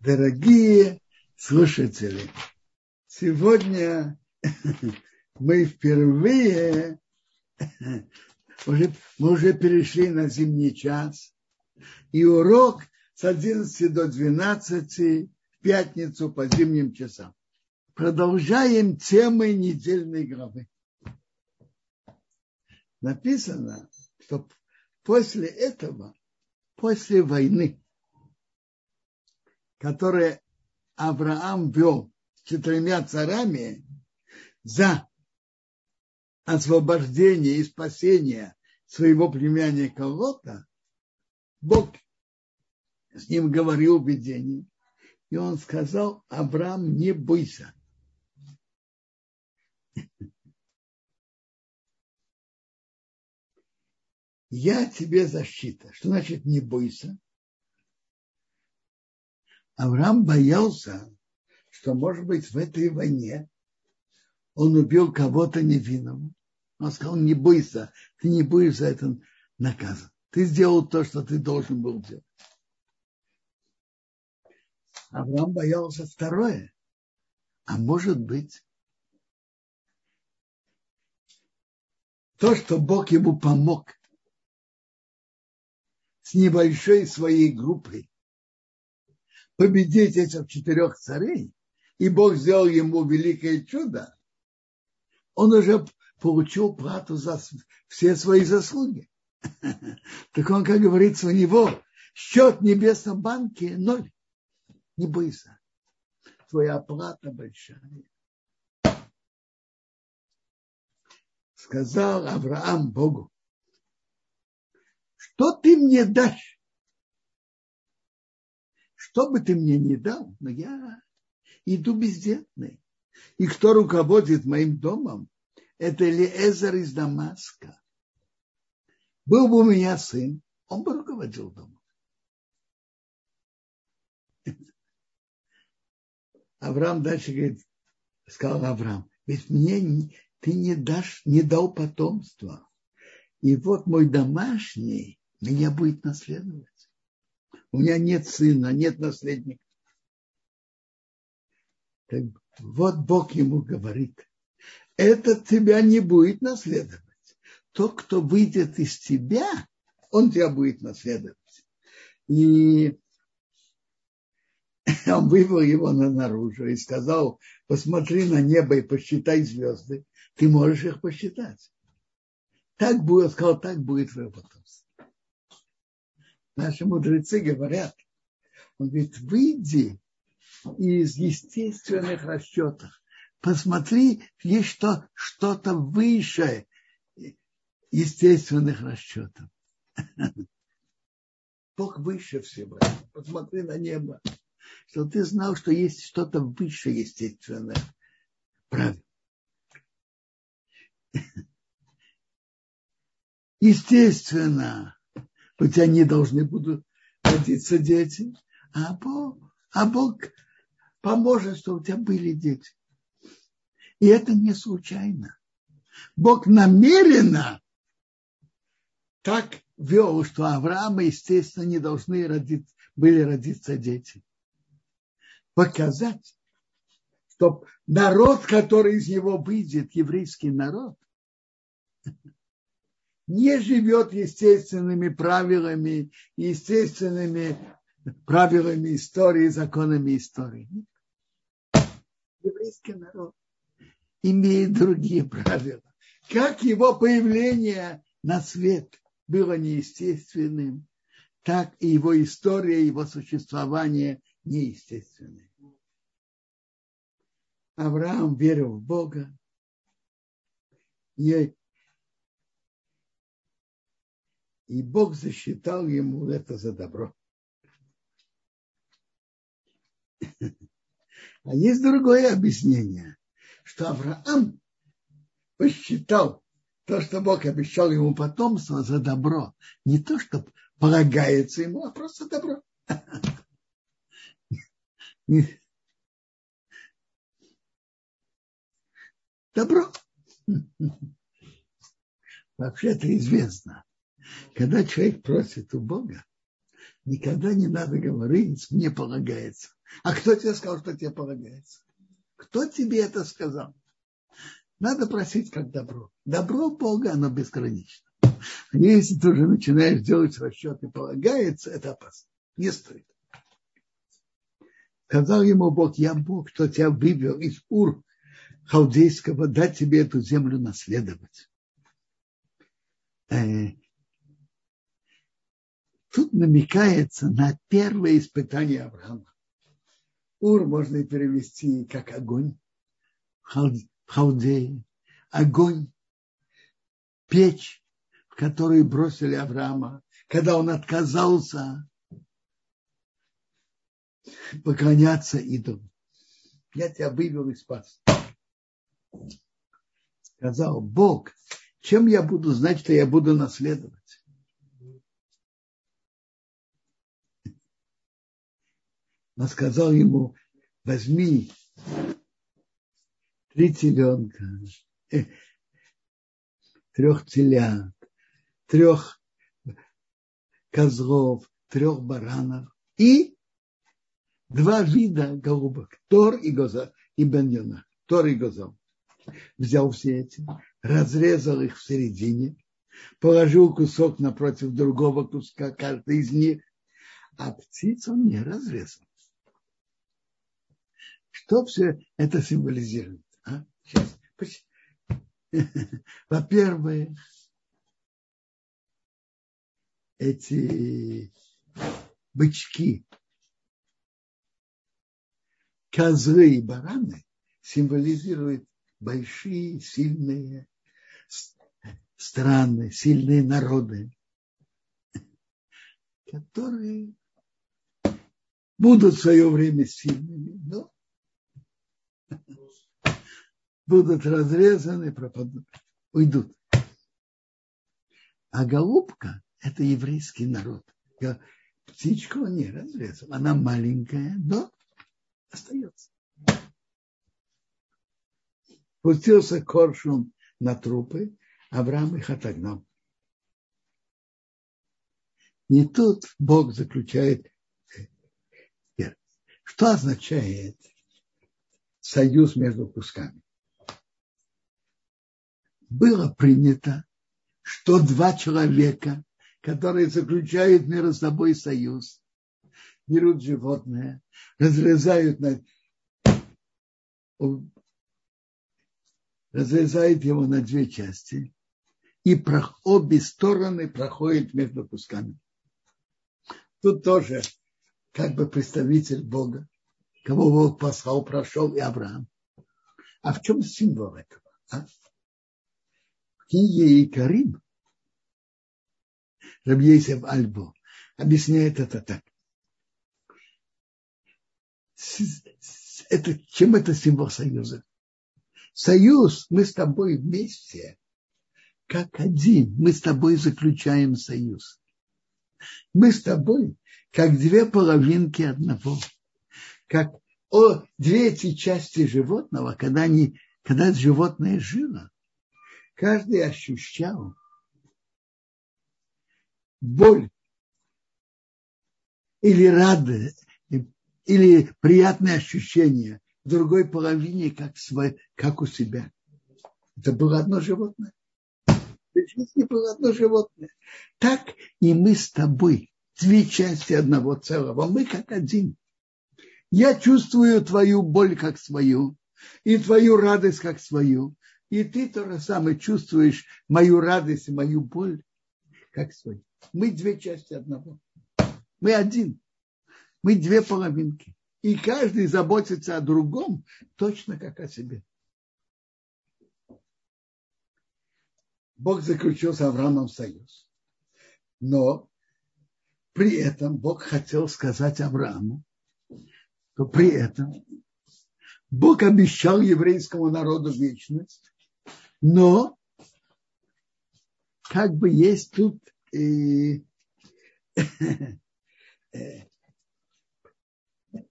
Дорогие слушатели, сегодня мы впервые уже, мы уже перешли на зимний час, и урок с 11 до 12 в пятницу по зимним часам. Продолжаем темы недельной главы. Написано, что после этого, после войны, которую Авраам вел с четырьмя царями за освобождение и спасение своего племянника Лота, Бог с ним говорил в видении, и он сказал, Авраам, не бойся. Я тебе защита. Что значит не бойся? Авраам боялся, что, может быть, в этой войне он убил кого-то невинного. Он сказал, не бойся, ты не будешь за это наказан. Ты сделал то, что ты должен был делать. Авраам боялся второе. А может быть, то, что Бог ему помог с небольшой своей группой победить этих четырех царей, и Бог сделал ему великое чудо, он уже получил плату за все свои заслуги. Так он, как говорится, у него счет в небесном банке ноль. Не бойся. Твоя плата большая. Сказал Авраам Богу, что ты мне дашь? Что бы ты мне ни дал, но я иду бездетный. И кто руководит моим домом, это Элиэзер из Дамаска. Был бы у меня сын, он бы руководил домом. Авраам дальше говорит, сказал Авраам, ведь мне ты не дашь, не дал потомства. И вот мой домашний меня будет наследовать. У меня нет сына, нет наследника. Так вот Бог ему говорит, этот тебя не будет наследовать. Тот, кто выйдет из тебя, он тебя будет наследовать. И он вывел его на наружу и сказал, посмотри на небо и посчитай звезды. Ты можешь их посчитать. Так будет, сказал, так будет потомство наши мудрецы говорят, он говорит, выйди из естественных расчетов, посмотри, есть что, что-то выше естественных расчетов. Бог выше всего. Посмотри на небо, что ты знал, что есть что-то выше естественное. Правильно. Естественно, тебя не должны будут родиться дети, а Бог, а Бог поможет, чтобы у тебя были дети. И это не случайно. Бог намеренно так вел, что Авраама, естественно, не должны родить, были родиться дети. Показать, что народ, который из него выйдет, еврейский народ, не живет естественными правилами, естественными правилами истории, законами истории. Еврейский народ имеет другие правила. Как его появление на свет было неестественным, так и его история, его существование неестественное. Авраам верил в Бога, и и Бог засчитал ему это за добро. А есть другое объяснение, что Авраам посчитал то, что Бог обещал ему потомство за добро. Не то, что полагается ему, а просто добро. Добро. Вообще-то известно, когда человек просит у Бога, никогда не надо говорить, мне полагается. А кто тебе сказал, что тебе полагается? Кто тебе это сказал? Надо просить как добро. Добро Бога, оно безгранично. Если ты уже начинаешь делать расчеты, полагается, это опасно. Не стоит. Сказал ему Бог, я Бог, кто тебя вывел из Ур Халдейского, дать тебе эту землю наследовать. Тут намекается на первое испытание Авраама. Ур можно перевести как огонь в Халдее. Огонь, печь, в которую бросили Авраама, когда он отказался поклоняться идолу. Я тебя вывел и спас. Сказал Бог, чем я буду знать, что я буду наследовать? Он сказал ему, возьми три теленка, э, трех телят, трех козлов, трех баранов и два вида голубок, Тор и Гоза, и Бен Тор и Гоза. Взял все эти, разрезал их в середине, положил кусок напротив другого куска, каждый из них, а птиц он не разрезал. Что все это символизирует? А? Во-первых, эти бычки, козлы и бараны символизируют большие, сильные страны, сильные народы, которые будут в свое время сильными, но будут разрезаны, пропадут, уйдут. А голубка – это еврейский народ. Птичку он не разрезал. Она маленькая, но остается. Пустился коршун на трупы, Авраам их отогнал. Не тут Бог заключает Что означает союз между кусками? Было принято, что два человека, которые заключают между собой союз, берут животное, разрезают на, разрезают его на две части, и обе стороны проходят между кусками. Тут тоже как бы представитель Бога, кого Бог послал, прошел и Авраам. А в чем символ этого? А? В книге Икарим Рабьейсев Альбо объясняет это так это, чем это символ союза? Союз, мы с тобой вместе, как один, мы с тобой заключаем союз. Мы с тобой, как две половинки одного, как о, две эти части животного, когда, они, когда животное жило, каждый ощущал боль или радость, или приятные ощущения в другой половине, как, свой, как у себя. Это было одно животное. В жизни было одно животное. Так и мы с тобой, две части одного целого. Мы как один. Я чувствую твою боль как свою, и твою радость как свою. И ты то же самое чувствуешь мою радость и мою боль как свою. Мы две части одного. Мы один. Мы две половинки. И каждый заботится о другом точно как о себе. Бог заключил с Авраамом союз. Но при этом Бог хотел сказать Аврааму, что при этом Бог обещал еврейскому народу вечность, но как бы есть тут и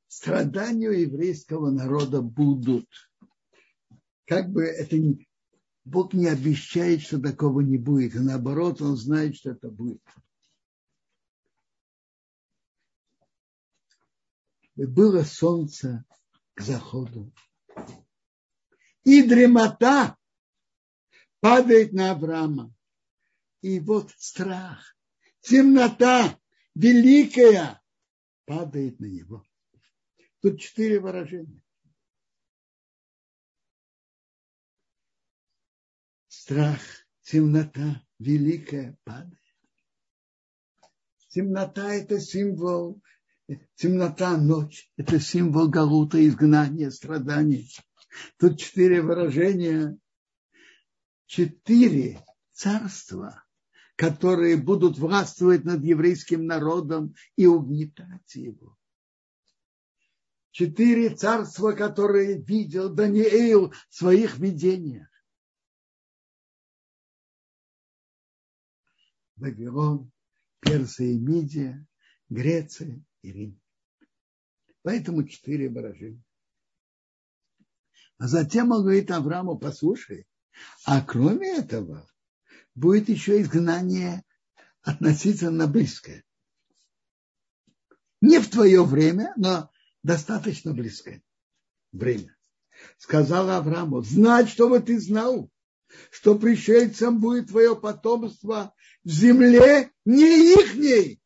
страдания еврейского народа будут. Как бы это. Бог не обещает, что такого не будет, а наоборот, Он знает, что это будет. Было солнце к заходу. И дремота падает на Авраама. И вот страх, темнота великая падает на него. Тут четыре выражения. Страх, темнота великая падает. Темнота – это символ, темнота – ночь, это символ галута, изгнания, страданий. Тут четыре выражения, четыре царства, которые будут властвовать над еврейским народом и угнетать его. Четыре царства, которые видел Даниил в своих видениях. Вавилон, Персия и Мидия, Греция и Рим. Поэтому четыре выражения. А затем он говорит Аврааму, послушай, а кроме этого будет еще изгнание относительно близкое. Не в твое время, но достаточно близкое время. Сказал Аврааму, знать, чтобы ты знал, что пришельцам будет твое потомство в земле не ихней.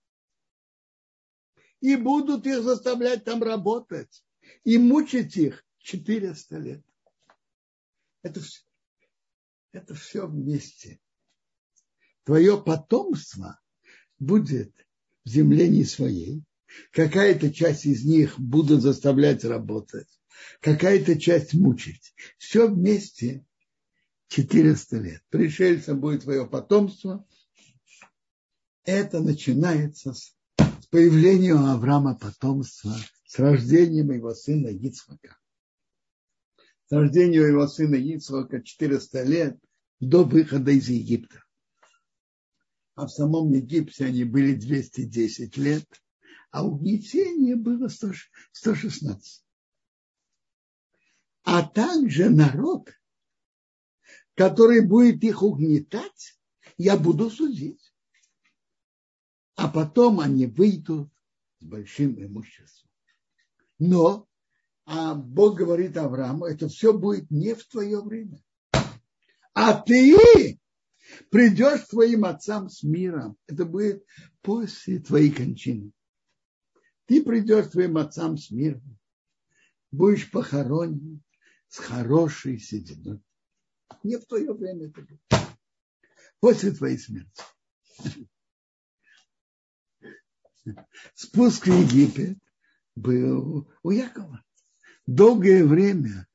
И будут их заставлять там работать и мучить их 400 лет. Это все, это все вместе. Твое потомство будет в земле не своей. Какая-то часть из них будут заставлять работать, какая-то часть мучить. Все вместе 400 лет. Пришельцем будет твое потомство. Это начинается с появлением Авраама потомства, с рождением его сына Ицхака рождению его сына Ицхака 400 лет до выхода из Египта. А в самом Египте они были 210 лет, а угнетение было 116. А также народ, который будет их угнетать, я буду судить. А потом они выйдут с большим имуществом. Но а Бог говорит Аврааму, это все будет не в твое время. А ты придешь к твоим отцам с миром. Это будет после твоей кончины. Ты придешь к твоим отцам с миром. Будешь похоронен с хорошей сединой. Не в твое время это будет. После твоей смерти. Спуск в Египет был у Якова долгое время,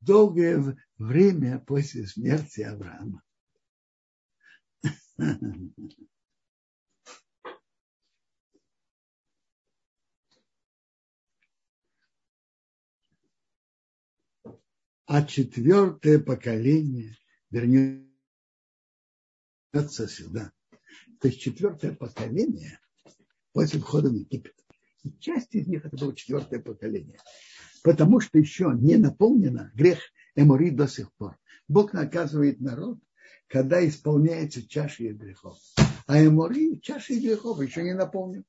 долгое время после смерти Авраама. А четвертое поколение вернется сюда. То есть четвертое поколение после входа в Египет. И часть из них это было четвертое поколение. Потому что еще не наполнено грех Эмори до сих пор. Бог наказывает народ, когда исполняется чаша их грехов. А Эмори чаша их грехов еще не наполнен.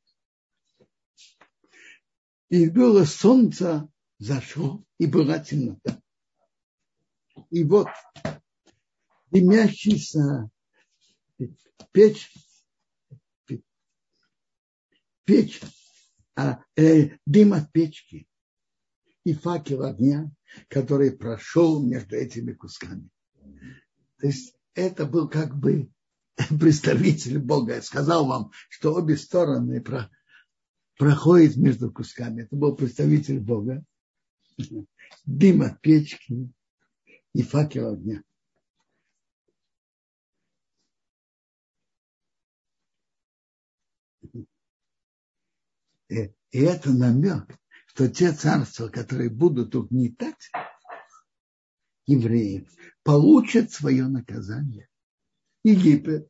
И было солнце зашло, и была темнота. И вот дымящийся печь, печь а, э, дым от печки и факел огня, который прошел между этими кусками. То есть это был как бы представитель Бога. Я сказал вам, что обе стороны про, проходят между кусками. Это был представитель Бога. Дым от печки и факел огня. И это намек, что те царства, которые будут угнетать евреев, получат свое наказание. Египет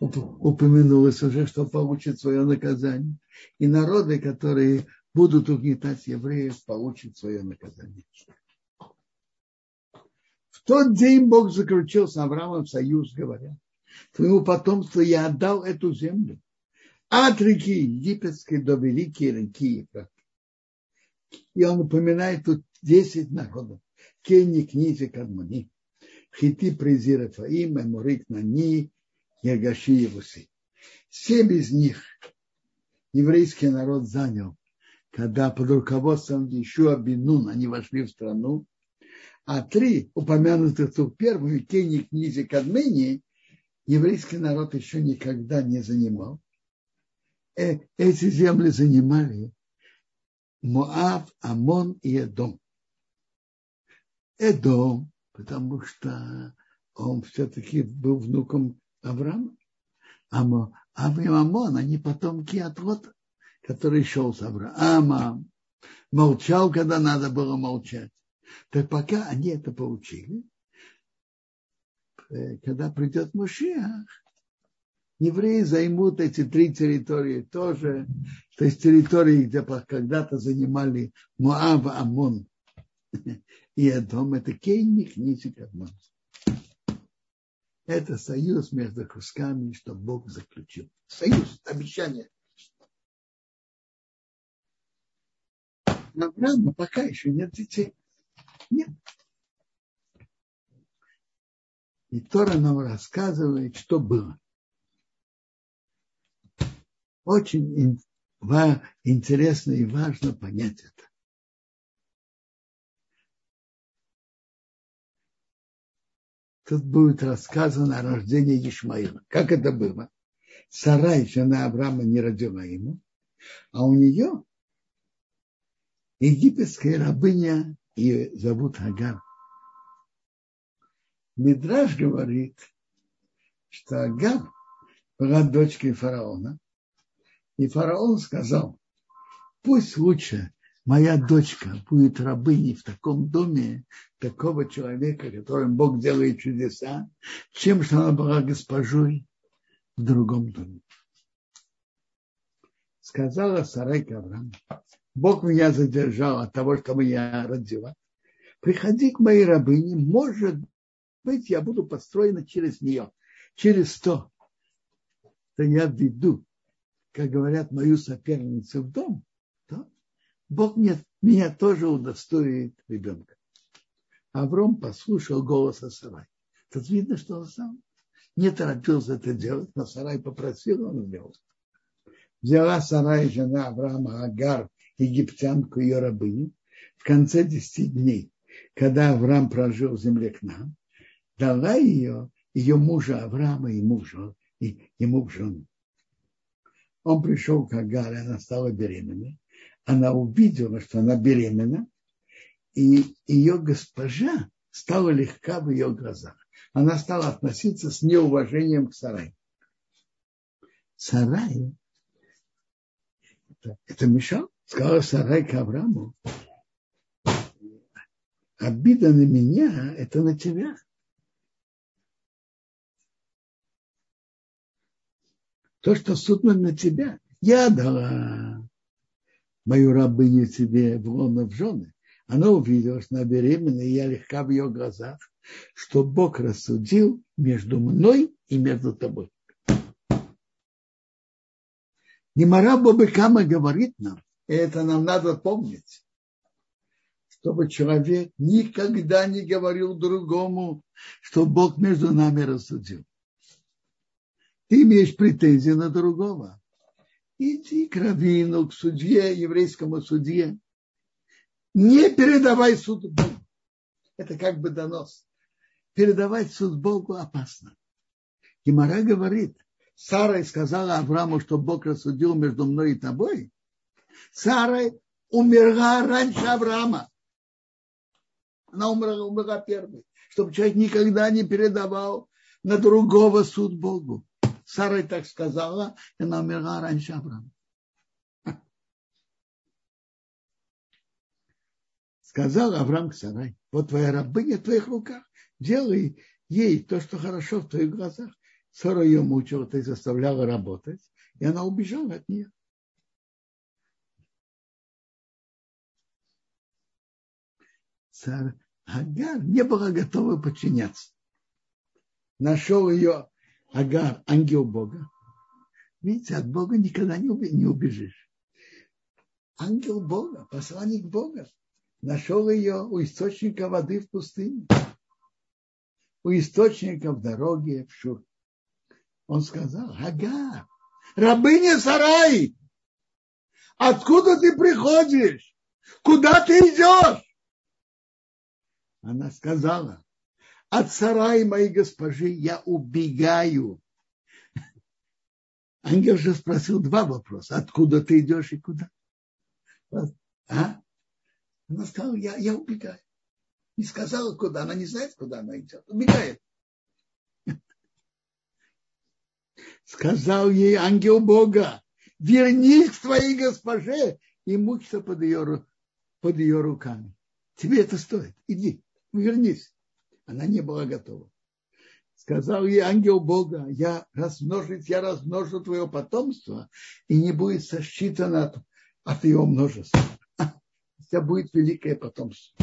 упомянулось уже, что получит свое наказание. И народы, которые будут угнетать евреев, получат свое наказание. В тот день Бог заключил с Авраамом союз, говоря, твоему потомству я отдал эту землю от реки египетской до великой реки Ефрат. И он упоминает тут 10 народов. Кени, Книзи, Кадмани, Хити, Презир, Эфаим, Эмурик, Нани, Ягаши, Евусы. Семь из них еврейский народ занял, когда под руководством Ишуа Бинун они вошли в страну, а три упомянутых тут первую, Кени, Книзи, Кадмени, еврейский народ еще никогда не занимал. Э, эти земли занимали Моав, Амон и Эдом. Эдом, потому что он все-таки был внуком Авраама. А Моав и Амон, они потомки от Лота, который шел с Авраамом, молчал, когда надо было молчать. Так пока они это получили, э, когда придет Мушиах, евреи займут эти три территории тоже, то есть территории, где когда-то занимали Моав, Амон и Эдом, это Кейник, Нисик, Адмон. Это союз между кусками, что Бог заключил. Союз, обещание. Авраама пока еще нет детей. Нет. И Тора нам рассказывает, что было. Очень интересно и важно понять это. Тут будет рассказано о рождении Ишмаила. Как это было? Сарай, жена Авраама, не родила ему, а у нее египетская рабыня, ее зовут Агар. Мидраж говорит, что Агар была дочкой фараона, и фараон сказал, пусть лучше моя дочка будет рабыней в таком доме такого человека, которым Бог делает чудеса, чем что она была госпожой в другом доме. Сказала Сарайка Авраам, Бог меня задержал от того, что я родила. Приходи к моей рабыне, может быть, я буду построена через нее, через то, что я веду как говорят, мою соперницу в дом, то Бог мне, меня тоже удостоит ребенка. Авром послушал голоса Сарай. Тут видно, что он сам не торопился это делать, но Сарай попросил, он сделал. Взяла Сарай, жена Авраама, Агар, египтянку, ее рабыню, в конце десяти дней, когда Авраам прожил в земле к нам, дала ее, ее мужа Авраама и мужу, и ему в жену. Он пришел к Агаре, она стала беременной. Она увидела, что она беременна, и ее госпожа стала легка в ее глазах. Она стала относиться с неуважением к Сарай. Сарай, это, это мешал, сказала Сарай к Аврааму, обида на меня, это на тебя. То, что суд на тебя. Я дала мою рабыню тебе в лоно в жены. Она увидела, что она беременна, и я легка в ее глазах, что Бог рассудил между мной и между тобой. Немара Бобыкама говорит нам, и это нам надо помнить, чтобы человек никогда не говорил другому, что Бог между нами рассудил ты имеешь претензии на другого. Иди к раввину, к судье, еврейскому судье. Не передавай суд Богу. Это как бы донос. Передавать суд Богу опасно. Гимара говорит, Сара сказала Аврааму, что Бог рассудил между мной и тобой. Сара умерла раньше Авраама. Она умерла, умерла первой. Чтобы человек никогда не передавал на другого суд Богу. Сара так сказала, и она умерла раньше Авраама. Сказал Авраам к Сарай, вот твоя рабыня в твоих руках, делай ей то, что хорошо в твоих глазах. Сара ее мучила, ты заставляла работать, и она убежала от нее. Царь Агар не была готова подчиняться. Нашел ее Агар, ангел Бога, Видите, от Бога никогда не убежишь. Ангел Бога, посланник Бога, нашел ее у источника воды в пустыне, у источника в дороге в Шур. Он сказал, ага, рабыня Сарай, откуда ты приходишь? Куда ты идешь? Она сказала, от сарая моей госпожи я убегаю. Ангел же спросил два вопроса. Откуда ты идешь и куда? А? Она сказала, я, я убегаю. Не сказала, куда. Она не знает, куда она идет. Убегает. Сказал ей ангел Бога, вернись к твоей госпоже и мучься под ее, под ее руками. Тебе это стоит. Иди, вернись. Она не была готова. Сказал ей ангел Бога, я размножить, я размножу твое потомство, и не будет сосчитано от, от его множества. У тебя будет великое потомство.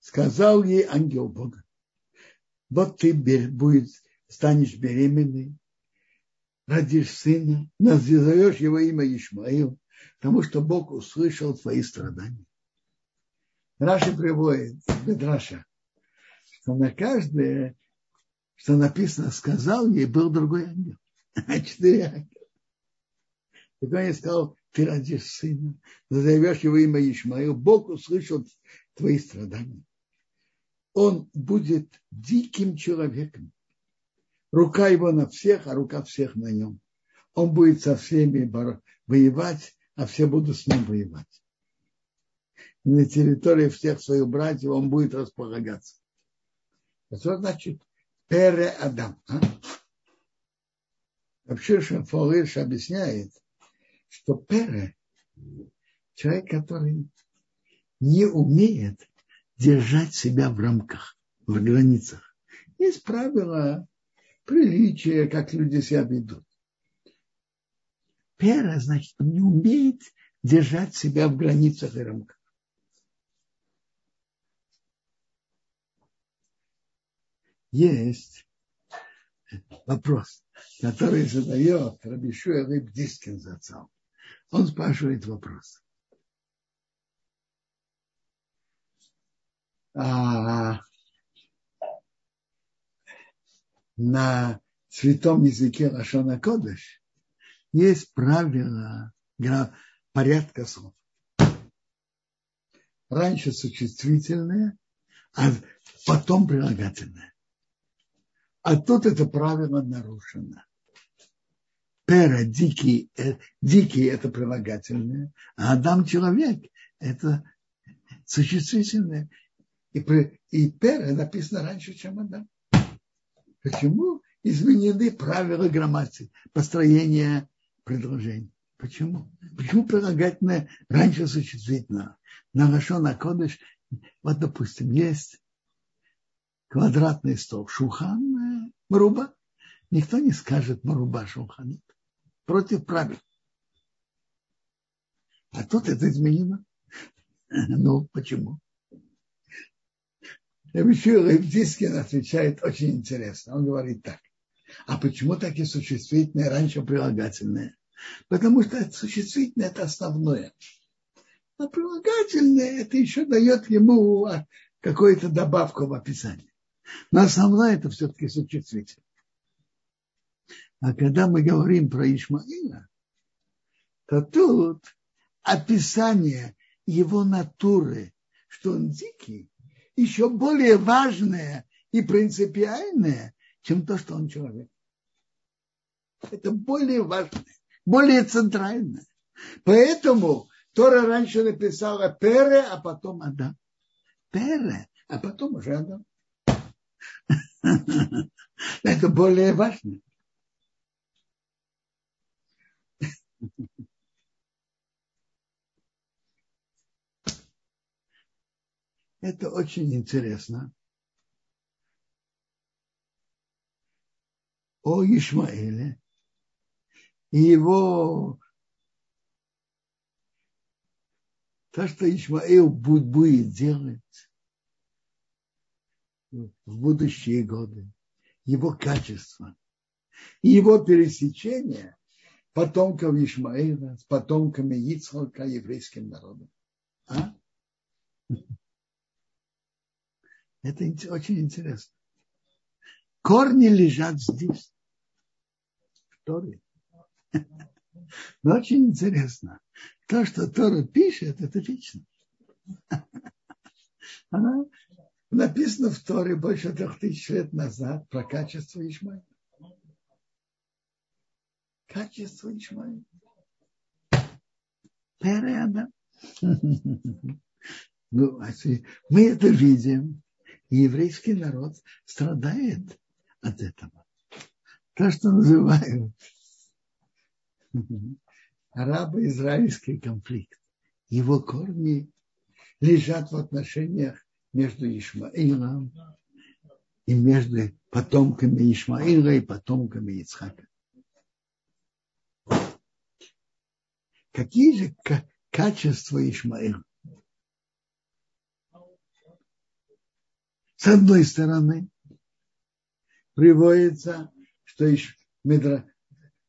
Сказал ей ангел Бога, вот ты будет, станешь беременной, родишь сына, назовешь его имя Ишмаил, потому что Бог услышал твои страдания. Раши приводит, Бедраша, что на каждое, что написано, сказал ей, был другой ангел. Четыре ангела. Так он ей сказал, ты родишь сына, назовешь его имя Ишмаил, Бог услышал твои страдания. Он будет диким человеком. Рука его на всех, а рука всех на нем. Он будет со всеми воевать, а все будут с ним воевать на территории всех своих братьев он будет располагаться. Что значит Пере Адам? А? Вообще Шамфолыш объясняет, что Пере человек, который не умеет держать себя в рамках, в границах. Есть правила приличия, как люди себя ведут. Пера, значит, он не умеет держать себя в границах и рамках. Есть вопрос, который задает Рабишу Рыб Дискин зацал. Он спрашивает вопрос. А, на святом языке Лашона Кодыш есть правила порядка слов. Раньше существительное, а потом прилагательное. А тут это правило нарушено. Пера, дикий, э, дикий это прилагательное, а Адам человек это существительное. И, и пера написано раньше, чем Адам. Почему изменены правила грамматики, построения предложений? Почему? Почему прилагательное раньше существительное? На на Кодыш, вот, допустим, есть квадратный стол, шухан, маруба. Никто не скажет маруба шуханит. Против правил. А тут это изменено. Ну, почему? Дискин отвечает очень интересно. Он говорит так. А почему такие существительные раньше прилагательные? Потому что существительное – это основное. А прилагательное – это еще дает ему какую-то добавку в описании. Но основное это все-таки существительное. А когда мы говорим про Ишмаила, то тут описание его натуры, что он дикий, еще более важное и принципиальное, чем то, что он человек. Это более важное, более центральное. Поэтому Тора раньше написала Пере, а потом Адам. Пере, а потом уже Адам. Это более важно. Это очень интересно. О Ишмаэле и его то, что Ишмаэл будет делать, в будущие годы, его качества, И его пересечение потомков Ишмаила с потомками Ицхака еврейским народом. А? Это очень интересно. Корни лежат здесь, в Торе. Но очень интересно. То, что Тора пишет, это вечно. Она написана в Торе больше трех тысяч лет назад про качество Ишмаила. Качество Ишмаила. Переада. Ну, а мы это видим, еврейский народ страдает от этого. То, что называют арабо-израильский конфликт. Его корни лежат в отношениях между Ишмаилом и между потомками Ишмаила и потомками Ицхака. Какие же качества Ишмаила? С одной стороны, приводится, что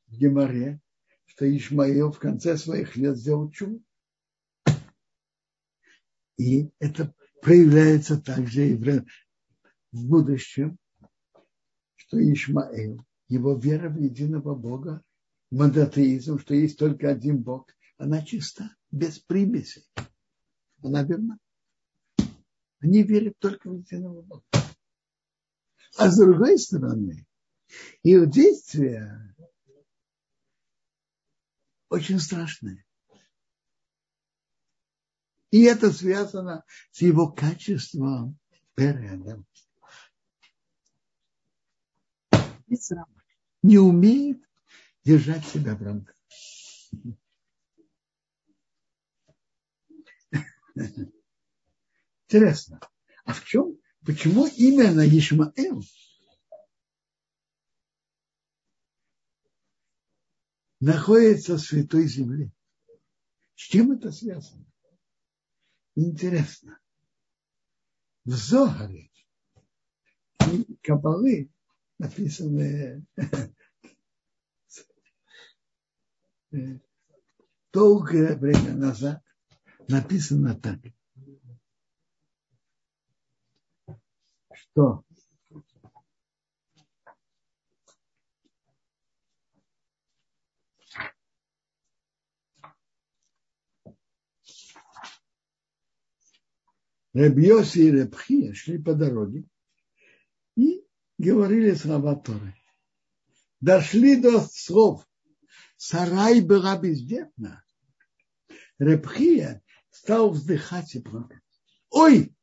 в Геморе, что Ишмаил в конце своих лет сделал чудо. И это проявляется также и в, будущем, что Ишмаил, его вера в единого Бога, монотеизм, что есть только один Бог, она чиста, без примесей. Она верна. Они верят только в единого Бога. А с другой стороны, их действия очень страшные. И это связано с его качеством переда. Не умеет держать себя в рамках. Интересно, а в чем, почему именно Ишмаэл находится в святой земле? С чем это связано? Интересно. В Зогаре и Кабалы написаны долгое время назад написано так. что Рабьоси и Рабхия шли по дороге и говорили слова Торы. Дошли до слов Сарай была бездетна. Рабхия стал вздыхать и плакать. Ой,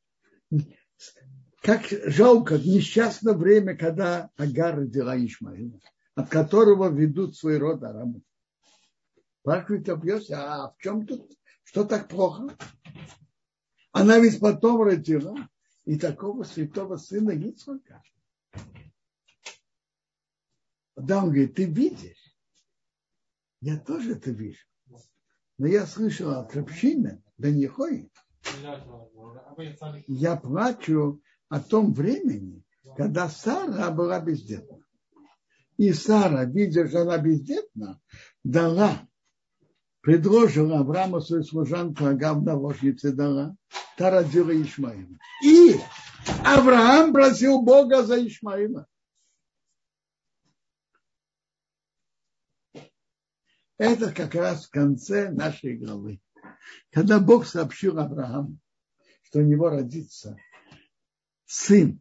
как жалко, несчастное время, когда Агар родила Ишмаила, от которого ведут свой род арабы. Спрашивает Абьоси, а в чем тут, что так плохо? Она ведь потом родила и такого святого сына Ицхака. Да, он говорит, ты видишь? Я тоже это вижу. Но я слышал от Рабшина, да не ходит. Я плачу о том времени, когда Сара была бездетна. И Сара, видя, что она бездетна, дала, предложила Аврааму свою служанку Агав наложнице дала, та родила Ишмаила. И Авраам просил Бога за Ишмаила. Это как раз в конце нашей главы. Когда Бог сообщил Аврааму, что у него родится сын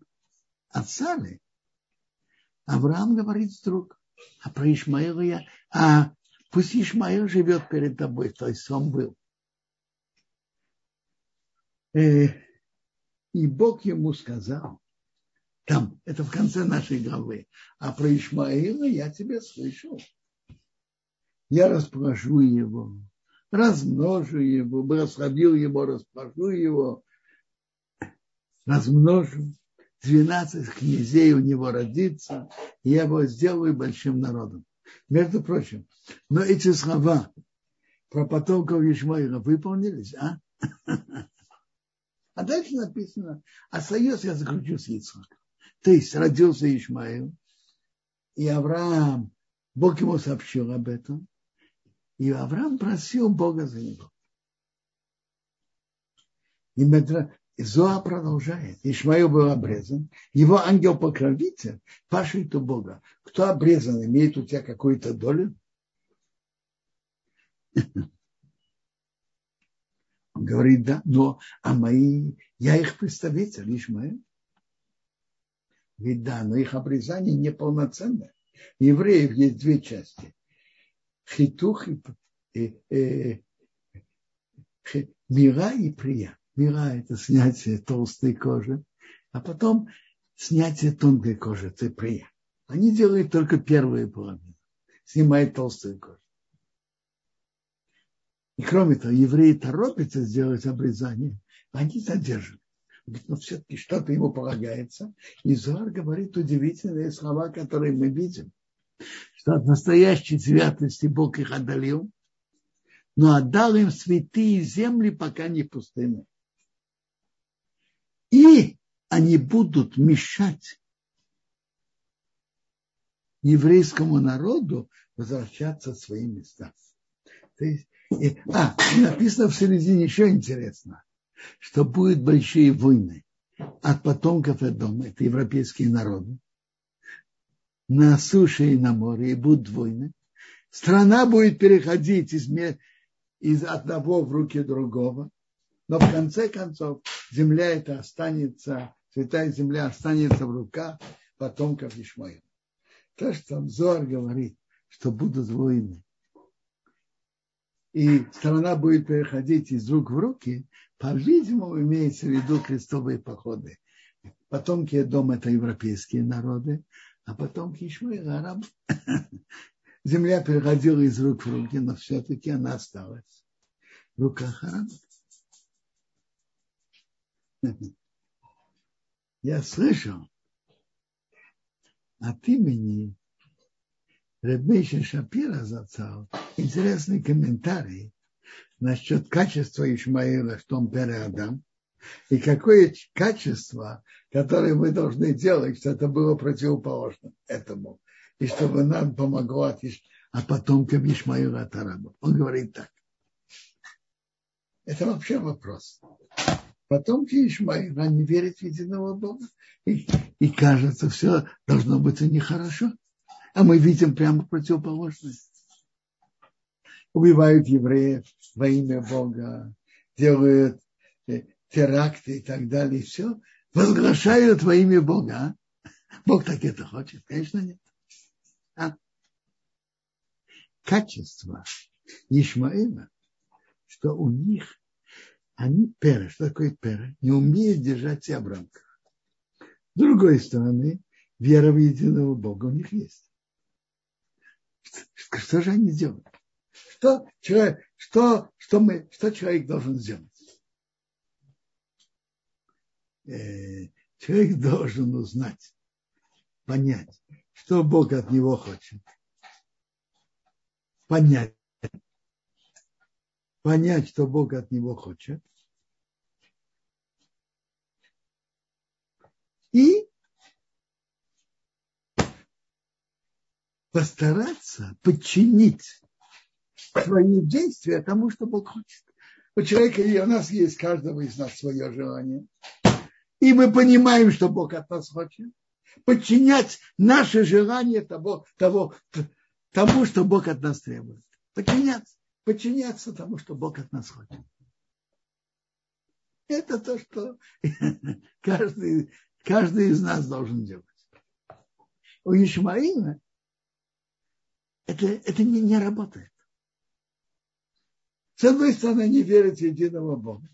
от Сары, Авраам говорит вдруг, а про Ишмаила я, а пусть Ишмаил живет перед тобой, то есть он был. Э, и Бог ему сказал, там, это в конце нашей главы, а про Ишмаила я тебя слышал. Я расположу его, размножу его, расходил его, расположу его, размножу, 12 князей у него родится, и я его сделаю большим народом. Между прочим, но эти слова про потомков Ишмаила выполнились, а? А дальше написано, а союз я заключу с Ицхаком. То есть родился Ишмаил, И Авраам, Бог ему сообщил об этом, и Авраам просил Бога за него. И Зоа продолжает. Ишмаил был обрезан. Его ангел-покровитель пашет у Бога. Кто обрезан, имеет у тебя какую-то долю? Он говорит, да, но а мои, я их представитель, Ишмаил. Ведь да, но их обрезание неполноценное. Евреев есть две части. Хитух и, и, и, и мира и прия. Мира – это снятие толстой кожи, а потом снятие тонкой кожи, цеприя. Они делают только первую половину, снимают толстую кожу. И кроме того, евреи торопятся сделать обрезание, они задерживают. Говорит, но все-таки что-то ему полагается. И Зор говорит удивительные слова, которые мы видим. Что от настоящей святости Бог их отдалил, но отдал им святые земли, пока не пустыны они будут мешать еврейскому народу возвращаться в свои места. То есть, и, а, написано в середине еще интересно, что будут большие войны от потомков Эдома, это европейские народы, на суше и на море, и будут войны. Страна будет переходить из, из одного в руки другого, но в конце концов земля эта останется, святая земля останется в руках потомков Ишмаила. То, что Зор говорит, что будут войны, и страна будет переходить из рук в руки, по-видимому, имеется в виду крестовые походы. Потомки дома это европейские народы, а потомки Ишмаила арабы. Земля переходила из рук в руки, но все-таки она осталась в руках арабов. Я слышал от имени Ребейша Шапира зацал интересный комментарий насчет качества Ишмаила в том Пере Адам, и какое качество, которое мы должны делать, что это было противоположно этому, и чтобы нам помогло от, а потомкам Ишмаила от арабов. Он говорит так. Это вообще вопрос потомки Ишмаила не верят в единого Бога. И, и кажется, все должно быть у них хорошо. А мы видим прямо противоположность. Убивают евреев во имя Бога, делают э, теракты и так далее, и все. Возглашают во имя Бога. А? Бог так это хочет? Конечно, нет. А? Качество Ишмаила, что у них они перы, что такое перы, не умеют держать себя в рамках. С другой стороны, вера в единого Бога у них есть. Что, что же они делают? Что человек, что, что, мы, что человек должен сделать? Э, человек должен узнать, понять, что Бог от него хочет. Понять, понять, что Бог от него хочет. И постараться подчинить свои действия тому, что Бог хочет. У человека и у нас есть, каждого из нас свое желание. И мы понимаем, что Бог от нас хочет. Подчинять наше желание того, того, тому, что Бог от нас требует. Подчиняться подчиняться тому, что Бог от нас хочет. Это то, что каждый, каждый из нас должен делать. У Ишмаила это, это не, не работает. С одной стороны, они верят в единого Бога,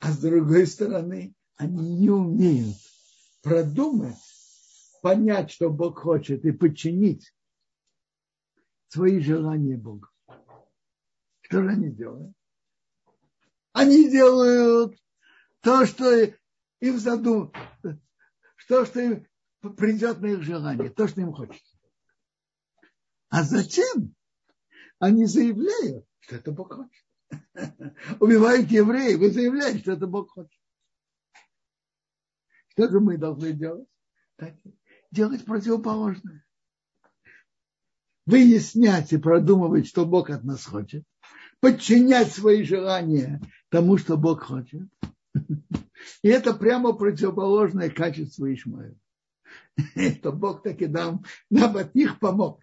а с другой стороны, они не умеют продумать, понять, что Бог хочет, и подчинить свои желания Богу. Что же они делают? Они делают то, что им задум, то, что им придет на их желание, то, что им хочется. А зачем? Они заявляют, что это Бог хочет. Убивают евреев и заявляют, что это Бог хочет. Что же мы должны делать? Так, делать противоположное. Выяснять и продумывать, что Бог от нас хочет, подчинять свои желания тому, что Бог хочет. И это прямо противоположное качество Ишмаэля. Это Бог таки нам, нам от них помог.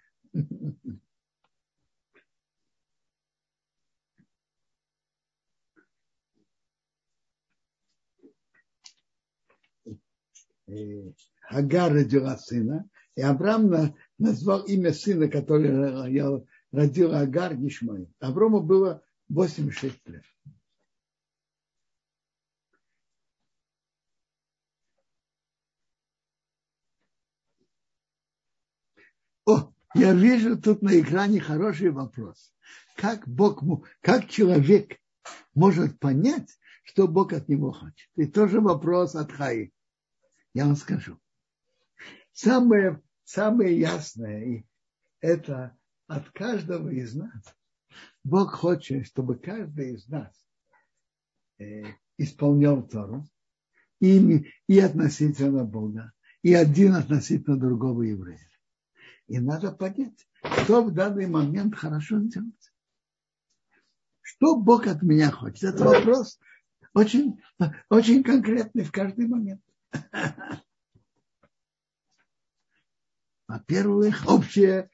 Агар родила сына, и Авраам назвал имя сына, который родил Агар Ишмаил. Аврому было 86 лет. О, я вижу тут на экране хороший вопрос. Как Бог, как человек может понять, что Бог от него хочет? И тоже вопрос от Хаи. Я вам скажу. Самое, самое ясное – это от каждого из нас. Бог хочет, чтобы каждый из нас э, исполнял Тору и, и относительно Бога, и один относительно другого еврея. И надо понять, что в данный момент хорошо делать. Что Бог от меня хочет? Это вопрос очень, очень конкретный в каждый момент. Во-первых, общее,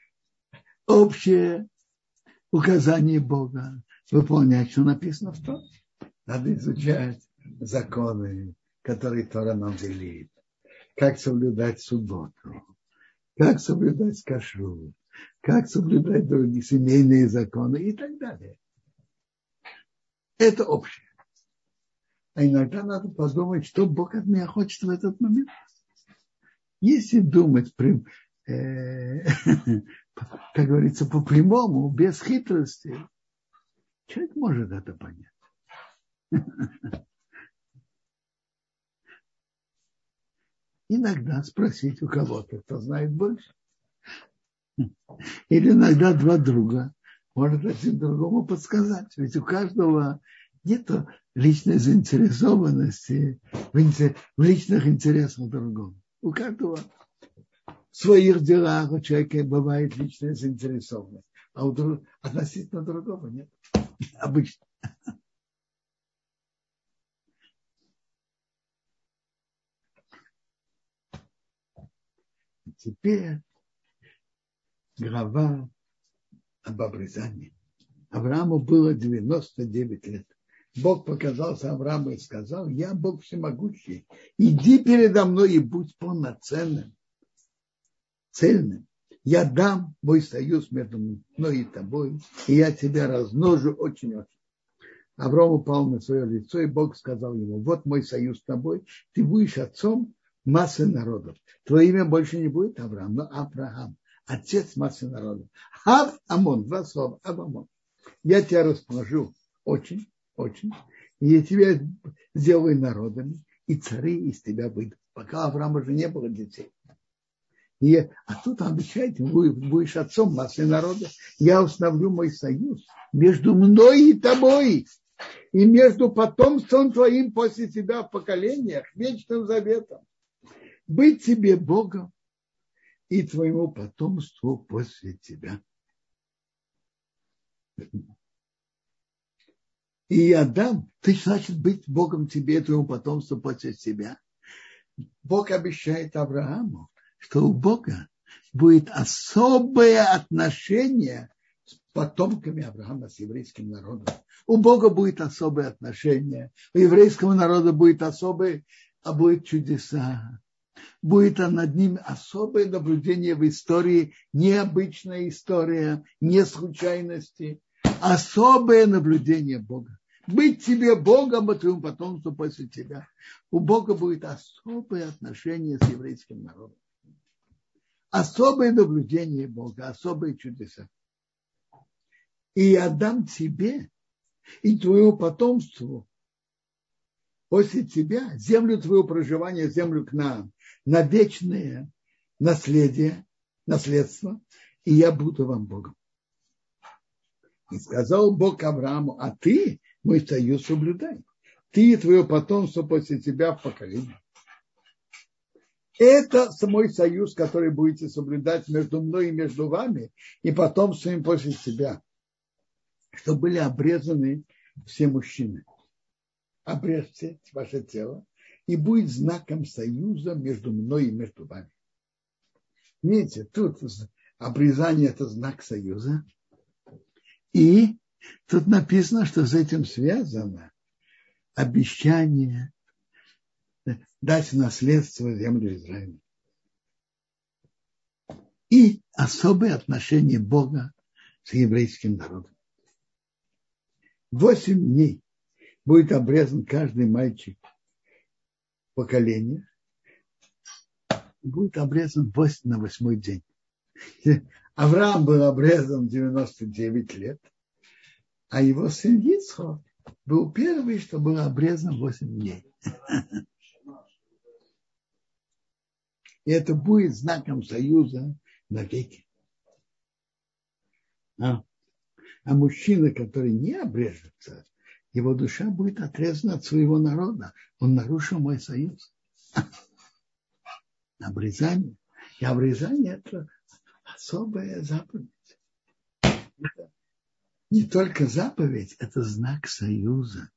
общее указание Бога выполнять, что написано в том. Надо изучать законы, которые Тора нам велит. Как соблюдать субботу, как соблюдать кашу, как соблюдать другие семейные законы и так далее. Это общее. А иногда надо подумать, что Бог от меня хочет в этот момент. Если думать, как говорится, по прямому, без хитрости, человек может это понять. Иногда спросить у кого-то, кто знает больше. Или иногда два друга может один другому подсказать. Ведь у каждого нет личной заинтересованности в личных интересах другого. У каждого в своих делах у человека бывает личная заинтересованность, а у друг, относительно другого нет. Обычно. Теперь глава об обрезании. Аврааму было 99 лет. Бог показался Аврааму и сказал, я Бог всемогущий, иди передо мной и будь полноценным цельным, я дам мой союз между мной и тобой, и я тебя размножу очень-очень. Авраам упал на свое лицо, и Бог сказал ему, вот мой союз с тобой, ты будешь отцом массы народов. Твое имя больше не будет Авраам, но Авраам, отец массы народов. Ав Амон, два слова, Ав Амон. Я тебя расположу очень, очень, и я тебя сделаю народами, и цари из тебя выйдут. Пока Авраама уже не было детей. И, а тут он обещает, будешь отцом массы народа. Я установлю мой союз между мной и тобой. И между потомством твоим после тебя в поколениях, вечным заветом. Быть тебе Богом и твоему потомству после тебя. И я дам, ты значит быть Богом тебе и твоему потомству после тебя. Бог обещает Аврааму, что у Бога будет особое отношение с потомками Авраама, с еврейским народом. У Бога будет особое отношение, у еврейского народа будет особое, а будет чудеса. Будет над ним особое наблюдение в истории, необычная история, не случайности, особое наблюдение Бога. Быть тебе Богом, а твоему потомству после тебя. У Бога будет особое отношение с еврейским народом особое наблюдение Бога, особые чудеса. И я дам тебе и твоему потомству после тебя землю твоего проживания, землю к нам, на вечное наследие, наследство, и я буду вам Богом. И сказал Бог Аврааму, а ты мой союз соблюдай. Ты и твое потомство после тебя в поколении. Это мой союз, который будете соблюдать между мной и между вами, и потом своим после себя, что были обрезаны все мужчины. Обрежьте ваше тело, и будет знаком союза между мной и между вами. Видите, тут обрезание – это знак союза. И тут написано, что с этим связано обещание дать наследство землю Израиля. И особое отношение Бога с еврейским народом. Восемь дней будет обрезан каждый мальчик поколения. Будет обрезан на восьмой день. Авраам был обрезан 99 лет, а его сын Ицхок был первый, что был обрезан 8 дней. И это будет знаком союза навеки. А, а мужчина, который не обрежется, его душа будет отрезана от своего народа. Он нарушил мой союз. Обрезание. И обрезание – это особая заповедь. Это не только заповедь, это знак союза.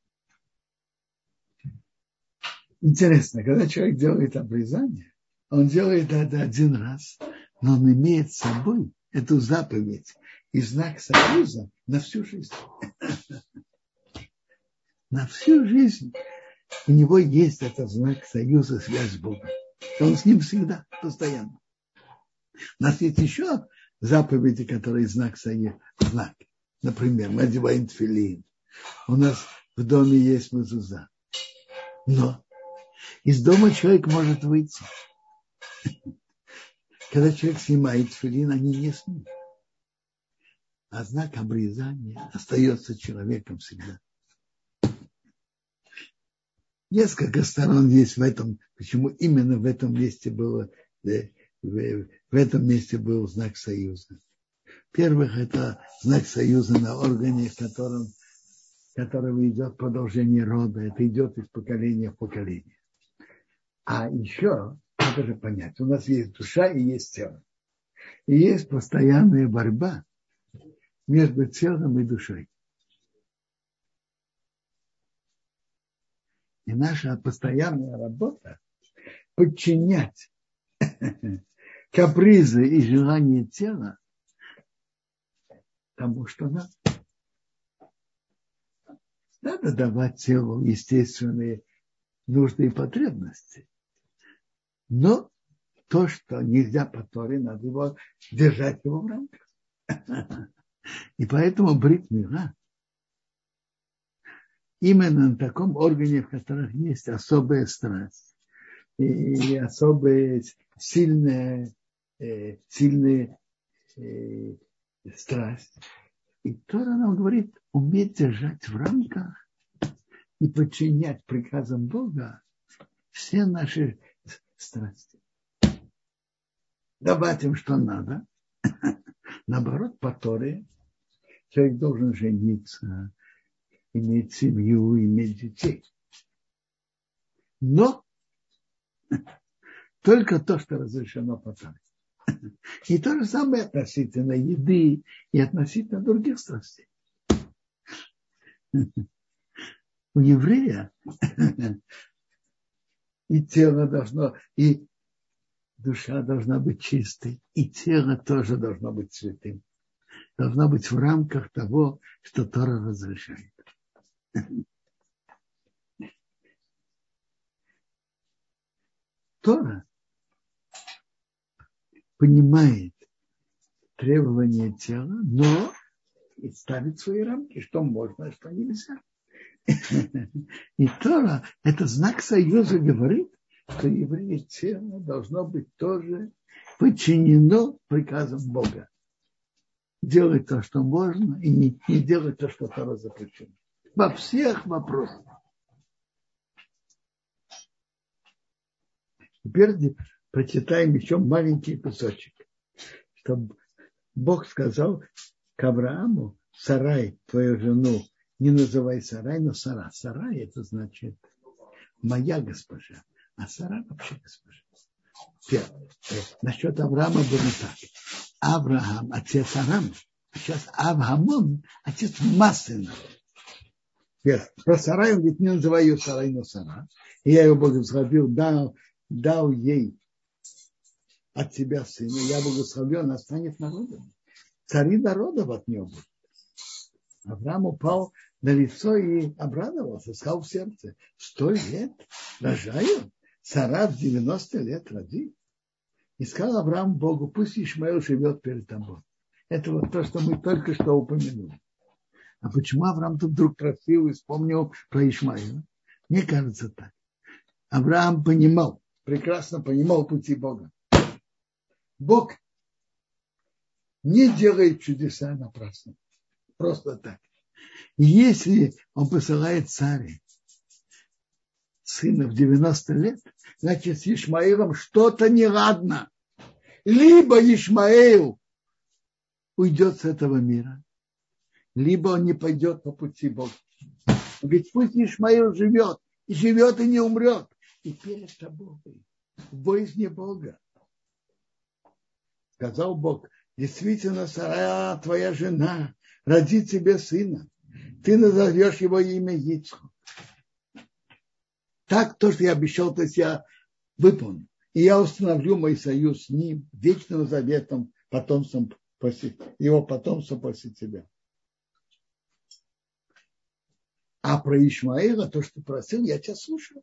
Интересно, когда человек делает обрезание, он делает это один раз, но он имеет с собой эту заповедь и знак союза на всю жизнь. На всю жизнь у него есть этот знак союза, связь с Богом. Он с ним всегда, постоянно. У нас есть еще заповеди, которые знак союза. Знак. Например, мы одеваем тфилин. У нас в доме есть мазуза. Но из дома человек может выйти. Когда человек снимает филин, они не снимают. А знак обрезания остается человеком всегда. Несколько сторон есть в этом, почему именно в этом месте было, э, в этом месте был знак союза. Во-первых, это знак союза на органе, в котором, которого идет продолжение рода. Это идет из поколения в поколение. А еще надо же понять, у нас есть душа и есть тело. И есть постоянная борьба между телом и душой. И наша постоянная работа подчинять капризы и желания тела тому, что надо. Надо давать телу естественные нужды и потребности. Но то, что нельзя по Торе, надо его держать его в рамках. И поэтому брит мира именно на таком органе, в которых есть особая страсть и особая сильная, э, сильная э, страсть. И Тора нам говорит, уметь держать в рамках и подчинять приказам Бога все наши страсти. Давать им, что надо. Наоборот, по Торе человек должен жениться, иметь семью, иметь детей. Но только то, что разрешено по Торе. И то же самое относительно еды и относительно других страстей. У еврея и тело должно, и душа должна быть чистой, и тело тоже должно быть святым. Должно быть в рамках того, что Тора разрешает. Тора понимает требования тела, но и ставит свои рамки, что можно, а что нельзя. И Тора, это знак союза говорит, что евреи тело должно быть тоже подчинено приказам Бога. Делать то, что можно, и не, не делать то, что Тора запрещено. Во всех вопросах. Теперь прочитаем еще маленький кусочек. Что Бог сказал к Аврааму, Сарай, твою жену, не называй Сарай, но Сара. Сарай это значит моя госпожа, а Сара вообще госпожа. Насчет Авраама было так. Авраам, отец Арам, а сейчас Авгамон, отец массы народа. Про Сарай он говорит, не называю ее Сарай, но Сара. И я ее благословил, дал, дал ей от тебя сына, я благословлю, она станет народом. Цари народов от нее будут. Авраам упал на лицо и обрадовался, сказал в сердце, сто лет рожаю, Сара в 90 лет родит. И сказал Авраам Богу, пусть Ишмаил живет перед тобой. Это вот то, что мы только что упомянули. А почему Авраам тут вдруг красиво вспомнил про Ишмаила? Мне кажется так. Авраам понимал, прекрасно понимал пути Бога. Бог не делает чудеса напрасно. Просто так. Если он посылает царя, сына в 90 лет, значит, с Ишмаилом что-то неладно. Либо Ишмаил уйдет с этого мира, либо он не пойдет по пути Бога. Ведь пусть Ишмаил живет, и живет и не умрет. И перед тобой боязни Бога. Сказал Бог, действительно, Сара, твоя жена, родит тебе сына. Ты назовешь его имя Ицхак. Так то, что я обещал, то есть я выполню. И я установлю мой союз с ним, вечным заветом, потомством после, его потомство после тебя. А про Ишмаила, то, что просил, я тебя слушаю.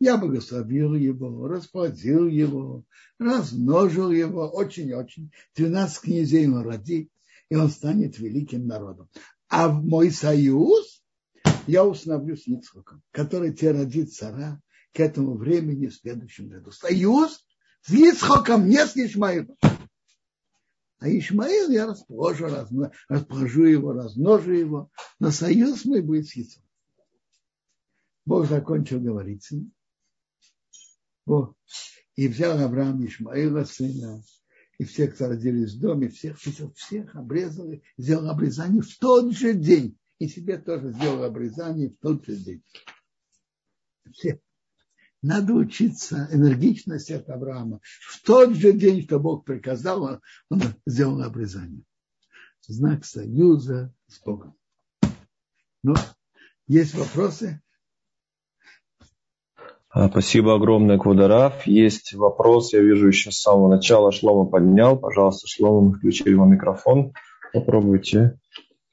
Я благословил его, расплодил его, размножил его очень-очень. Двенадцать князей он родит, и он станет великим народом. А в мой союз я установлю с Ицхаком, который тебе родит цара к этому времени в следующем году. Союз с Ицхаком, не с Ишмаилом. А Ишмаил я расположу, расположу его, размножу его. Но союз мой будет с Ицхаком. Бог закончил говорить с ним. Вот. И взял Авраам Ишмаила, сына, и всех, кто родились в доме, всех, всех, всех обрезал, сделал обрезание в тот же день. И себе тоже сделал обрезание в тот же день. Все. Надо учиться энергичности от Авраама. В тот же день, что Бог приказал, он, он сделал обрезание. Знак союза с Богом. Ну, есть вопросы? А, спасибо огромное, Квадараф. Есть вопрос, я вижу еще с самого начала Шлома поднял. Пожалуйста, Шлома, включили вам микрофон. Попробуйте.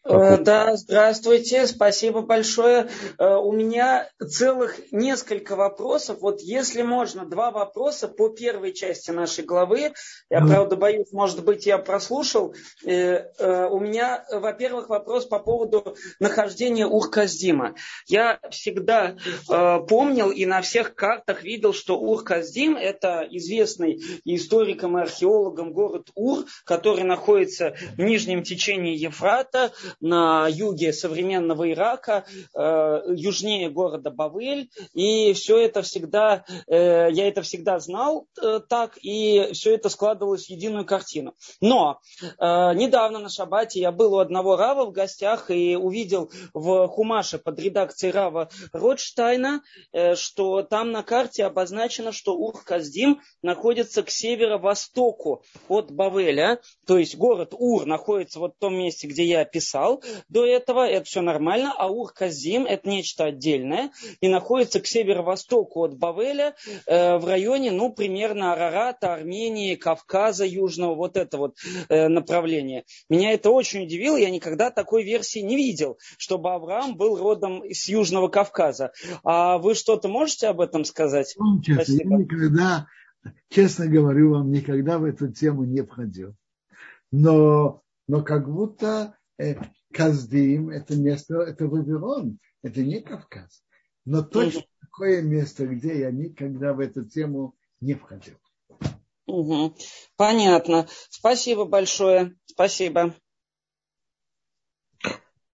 Э, да, здравствуйте, спасибо большое. Э, у меня целых несколько вопросов. Вот если можно, два вопроса по первой части нашей главы. Я, правда, боюсь, может быть, я прослушал. Э, у меня, во-первых, вопрос по поводу нахождения Ур-Каздима. Я всегда помнил и на всех картах видел, что Ур-Каздим – это известный историкам и археологам город Ур, который находится в нижнем течении Ефрата, на юге современного Ирака, э, южнее города Бавель. И все это всегда, э, я это всегда знал э, так, и все это складывалось в единую картину. Но недавно на Шабате я был у одного Рава в гостях и увидел в Хумаше под редакцией Рава Ротштайна, что там на карте обозначено, что Ур-Каздим находится к северо-востоку от Бавеля, то есть город Ур находится вот в том месте, где я описал, сказал до этого, это все нормально, а Ур-Казим это нечто отдельное и находится к северо-востоку от Бавеля э, в районе, ну, примерно Арарата, Армении, Кавказа Южного, вот это вот э, направление. Меня это очень удивило, я никогда такой версии не видел, чтобы Авраам был родом с Южного Кавказа. А вы что-то можете об этом сказать? Ну, честно, Спасибо. я никогда, честно говорю вам, никогда в эту тему не входил. Но, но как будто Каздим – это место, это Вавилон, это не Кавказ. Но точно угу. такое место, где я никогда в эту тему не входил. Угу. Понятно. Спасибо большое. Спасибо.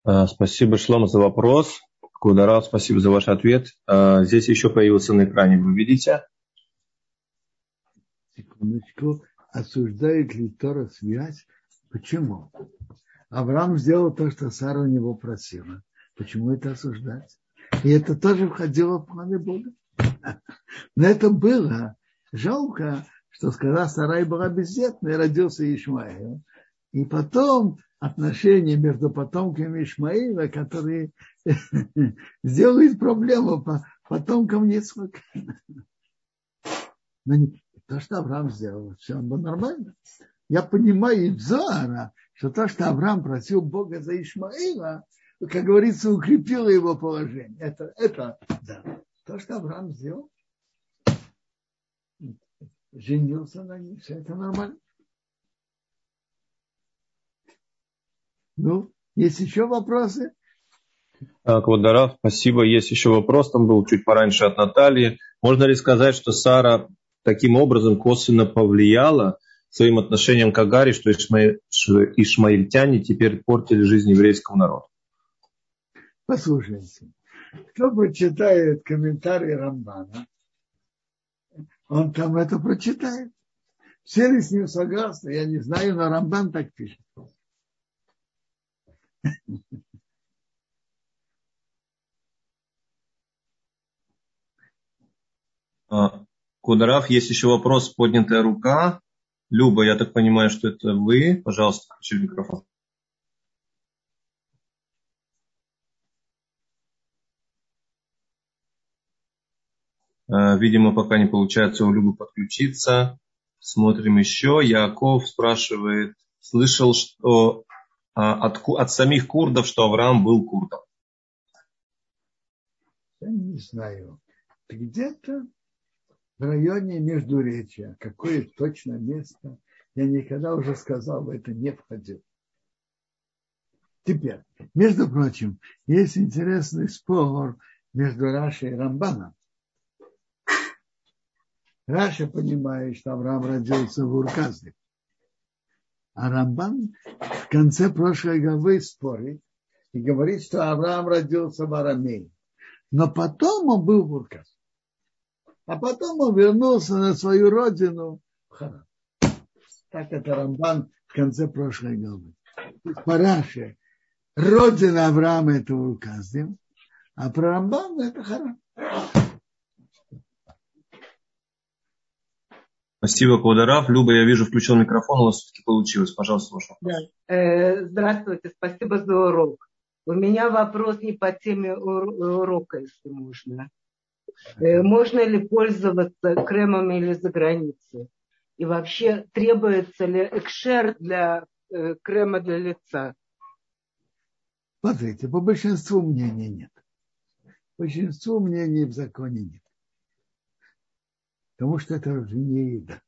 А, спасибо, Шлома, за вопрос. Кударал, спасибо за ваш ответ. А, здесь еще появился на экране, вы видите? Секундочку. Осуждает ли Тора связь? Почему? Авраам сделал то, что Сара у него просила. Почему это осуждать? И это тоже входило в планы Бога. Но это было жалко, что когда Сарай была бездетной, родился Ишмаил. И потом отношения между потомками Ишмаила, которые сделают проблему по потомкам Ницхака. Но не, то, что Авраам сделал, все было нормально. Я понимаю из Зоара, что то, что Авраам просил Бога за Ишмаила, как говорится, укрепило его положение. Это, это да. То, что Авраам сделал, женился на ней, все это нормально. Ну, есть еще вопросы? Так, вот, Дарав, спасибо. Есть еще вопрос, там был чуть пораньше от Натальи. Можно ли сказать, что Сара таким образом косвенно повлияла своим отношением к Агаре, что ишмаильтяне теперь портили жизнь еврейского народа? Послушайте, кто прочитает комментарий Рамбана, он там это прочитает. Все ли с ним согласны? Я не знаю, но Рамбан так пишет. А, Кударав, есть еще вопрос, поднятая рука. Люба, я так понимаю, что это вы. Пожалуйста, включи микрофон. А, видимо, пока не получается у Любы подключиться. Смотрим еще. Яков спрашивает, слышал, что а, от, от самих курдов, что Авраам был курдом. Я не знаю. Где-то в районе Междуречия. Какое точно место, я никогда уже сказал, в это не входил. Теперь, между прочим, есть интересный спор между Рашей и Рамбаном. Раша понимает, что Авраам родился в Урказе. А Рамбан в конце прошлой главы спорит и говорит, что Авраам родился в Арамее. Но потом он был в Урказе. А потом он вернулся на свою родину в Харан. Так это Рамбан в конце прошлой главы. Параше. Родина Авраама это указываем, а про Рамбан это Харан. Спасибо, Квадарав. Люба, я вижу, включил микрофон, у вас все-таки получилось. Пожалуйста, ваш вопрос. Да. Э, здравствуйте, спасибо за урок. У меня вопрос не по теме урока, если можно. Э, можно ли пользоваться кремами или за границей? И вообще требуется ли экшер для э, крема для лица? Смотрите, по большинству мнений нет. По большинству мнений в законе нет. Потому что это уже не еда.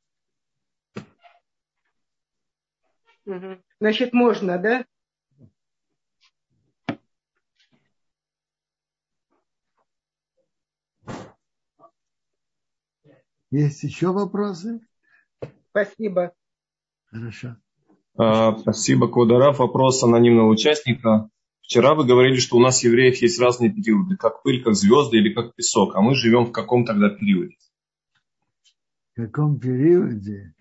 Значит, можно, да? Есть еще вопросы? Спасибо. Хорошо. А, спасибо, Квадараф. Вопрос анонимного участника. Вчера вы говорили, что у нас, евреев, есть разные периоды, как пыль, как звезды или как песок. А мы живем в каком тогда периоде? В каком периоде?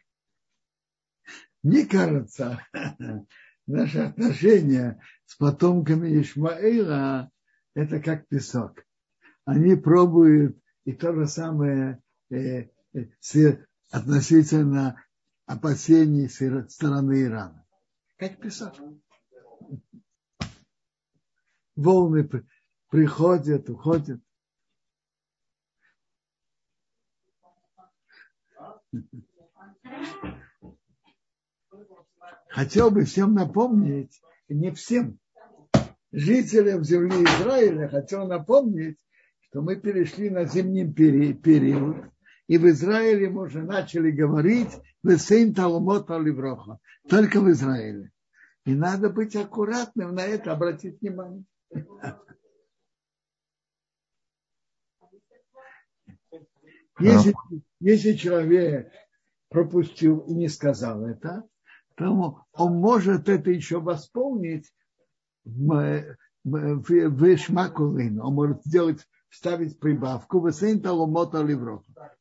Мне кажется, наши отношения с потомками Ишмаила – это как песок. Они пробуют и то же самое э, относительно опасений стороны Ирана. Как писать? Волны приходят, уходят. Хотел бы всем напомнить, не всем, жителям земли Израиля хотел напомнить, что мы перешли на зимний период, и в Израиле мы уже начали говорить «Весейн талумот оливроха» только в Израиле. И надо быть аккуратным на это, обратить внимание. Если, если человек пропустил и не сказал это, то он может это еще восполнить в, в. Он может сделать, вставить прибавку в сын талумота ливроха.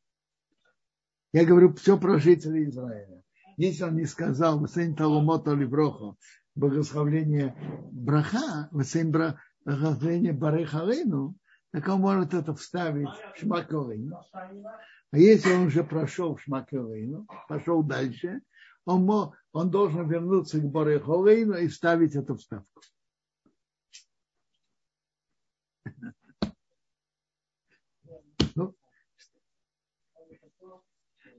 Я говорю все про жителей Израиля. Если он не сказал «Васейн Талумота Ливрохо» благословление браха, «Васейн благословение Барехалину», так он может это вставить в Шмаколин. А если он уже прошел Шмакелейну, пошел дальше, он, мог, он должен вернуться к Борехолейну и ставить эту вставку. Ну,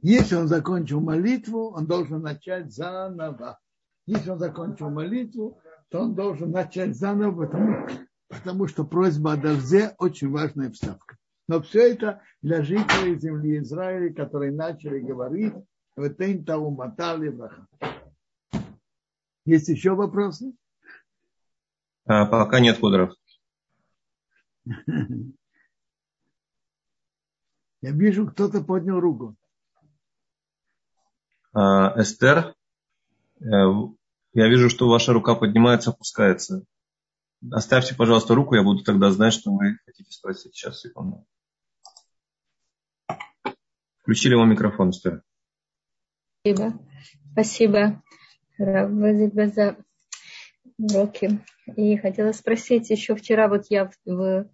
если он закончил молитву, он должен начать заново. Если он закончил молитву, то он должен начать заново, потому, потому что просьба о дожде очень важная вставка. Но все это для жителей земли Израиля, которые начали говорить. Есть еще вопросы? А, пока нет, Кудров. Я вижу, кто-то поднял руку. А, Эстер, э, я вижу, что ваша рука поднимается, опускается. Оставьте, пожалуйста, руку, я буду тогда знать, что вы хотите спросить. Сейчас, секунду. Включили вам микрофон, Эстер. Спасибо. Спасибо, за уроки. И хотела спросить, еще вчера вот я в, в,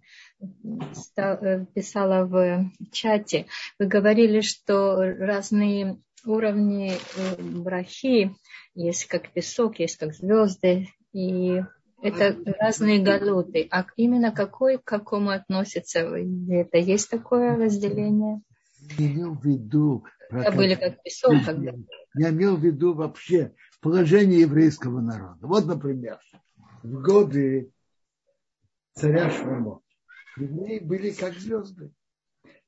писала в чате, вы говорили, что разные уровни э, брахи, есть как песок, есть как звезды, и это разные галуты. А именно какой к какому относится это? Есть такое разделение? Я имел в виду... Это были как песок. Когда... Я имел в виду вообще положение еврейского народа. Вот, например, в годы царя Шломо евреи были как звезды,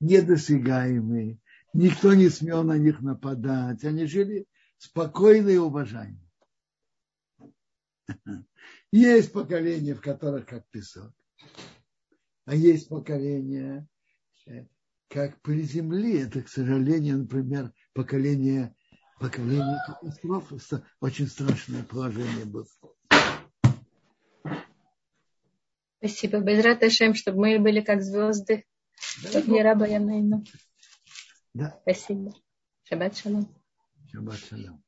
недосягаемые, никто не смел на них нападать, они жили спокойно и уважаемо. Есть поколения, в которых как песок, а есть поколения, э, как при земле. Это, к сожалению, например, поколение, поколение катастрофы. Очень страшное положение было. Спасибо. Безрат Ашем, чтобы мы были как звезды. Да, не раба Ямейну. Да. Спасибо. Шаббат шалом. Шаббат шалом.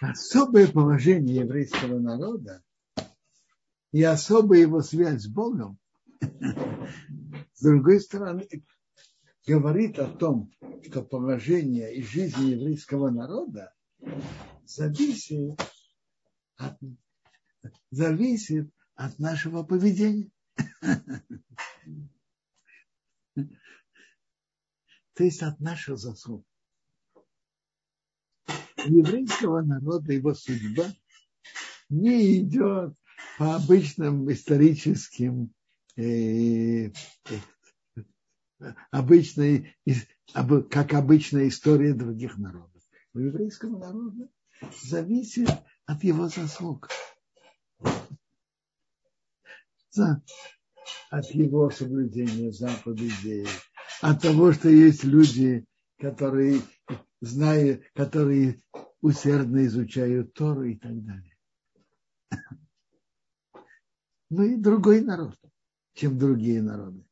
Особое положение еврейского народа и особая его связь с Богом, с другой стороны, говорит о том, что положение и жизнь еврейского народа зависит от, зависит от нашего поведения. То есть от нашего заслуг. Еврейского народа его судьба не идет по обычным историческим э, обычной, как обычная история других народов. У еврейского народа зависит от его заслуг. От его соблюдения заповедей, от того, что есть люди, которые знают, которые усердно изучают Тору и так далее. Ну и другой народ, чем другие народы.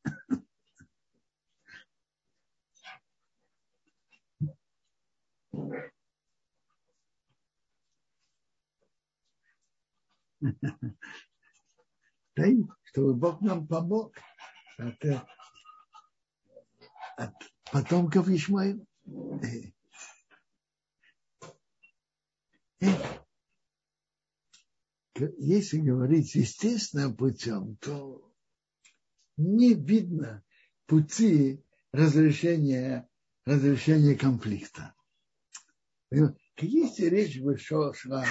Дай, чтобы Бог нам помог от, от потомков Ишмаила. Если говорить естественным путем, то не видно пути разрешения, разрешения конфликта. Если речь бы шла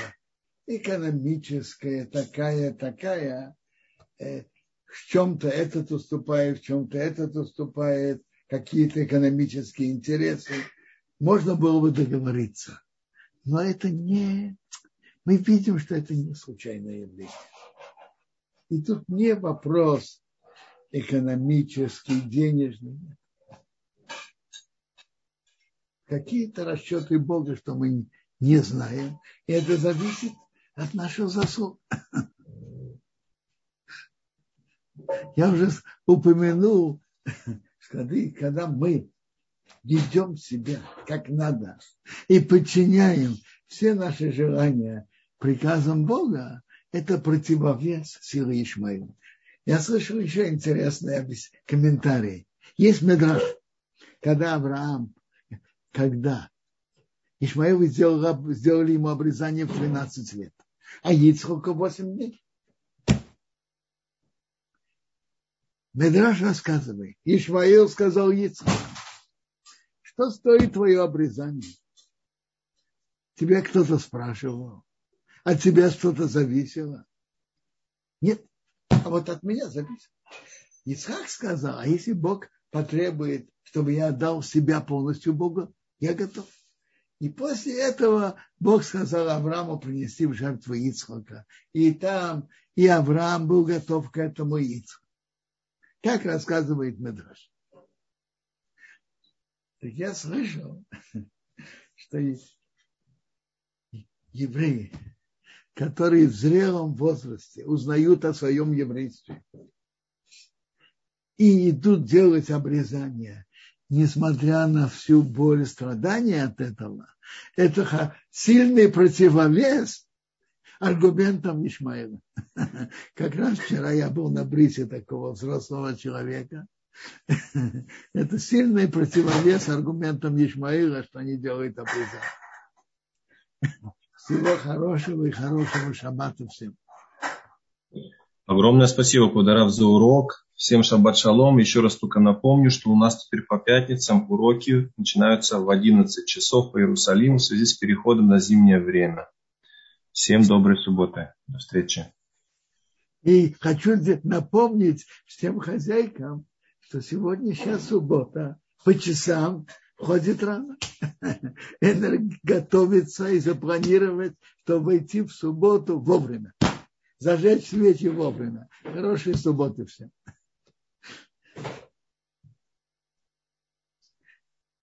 экономическая, такая, такая, э, в чем-то этот уступает, в чем-то этот уступает, какие-то экономические интересы, можно было бы договориться. Но это не... Мы видим, что это не случайное явление. И тут не вопрос экономический, денежный какие-то расчеты Бога, что мы не знаем. И это зависит от наших заслуг. Я уже упомянул, что когда мы ведем себя как надо и подчиняем все наши желания приказам Бога, это противовес силы Ишмаила. Я слышал еще интересный комментарий. Есть медраж, когда Авраам, когда Ишмаил сделал, сделали ему обрезание в 13 лет, а Ицхока 8 дней. Медраж рассказывает. Ишмаил сказал Ицхоку, что стоит твое обрезание? Тебя кто-то спрашивал, от тебя что-то зависело? Нет, а вот от меня зависит. Исхак сказал, а если Бог потребует, чтобы я отдал себя полностью Богу, я готов. И после этого Бог сказал Аврааму принести в жертву Ицхака. И там и Авраам был готов к этому Ицхаку. Как рассказывает Медраж. Так я слышал, что евреи, которые в зрелом возрасте узнают о своем еврействе и идут делать обрезание, несмотря на всю боль и страдания от этого, это сильный противовес аргументам Ишмаила. Как раз вчера я был на брисе такого взрослого человека. Это сильный противовес аргументам Ишмаила, что они делают обрезание. Всего хорошего и хорошего шаббата всем. Огромное спасибо, Кударав, за урок. Всем шаббат шалом. Еще раз только напомню, что у нас теперь по пятницам уроки начинаются в 11 часов по Иерусалиму в связи с переходом на зимнее время. Всем доброй субботы. До встречи. И хочу напомнить всем хозяйкам, что сегодня сейчас суббота. По часам ходит рано, готовиться и запланировать, чтобы войти в субботу вовремя. Зажечь свечи вовремя. Хорошей субботы всем.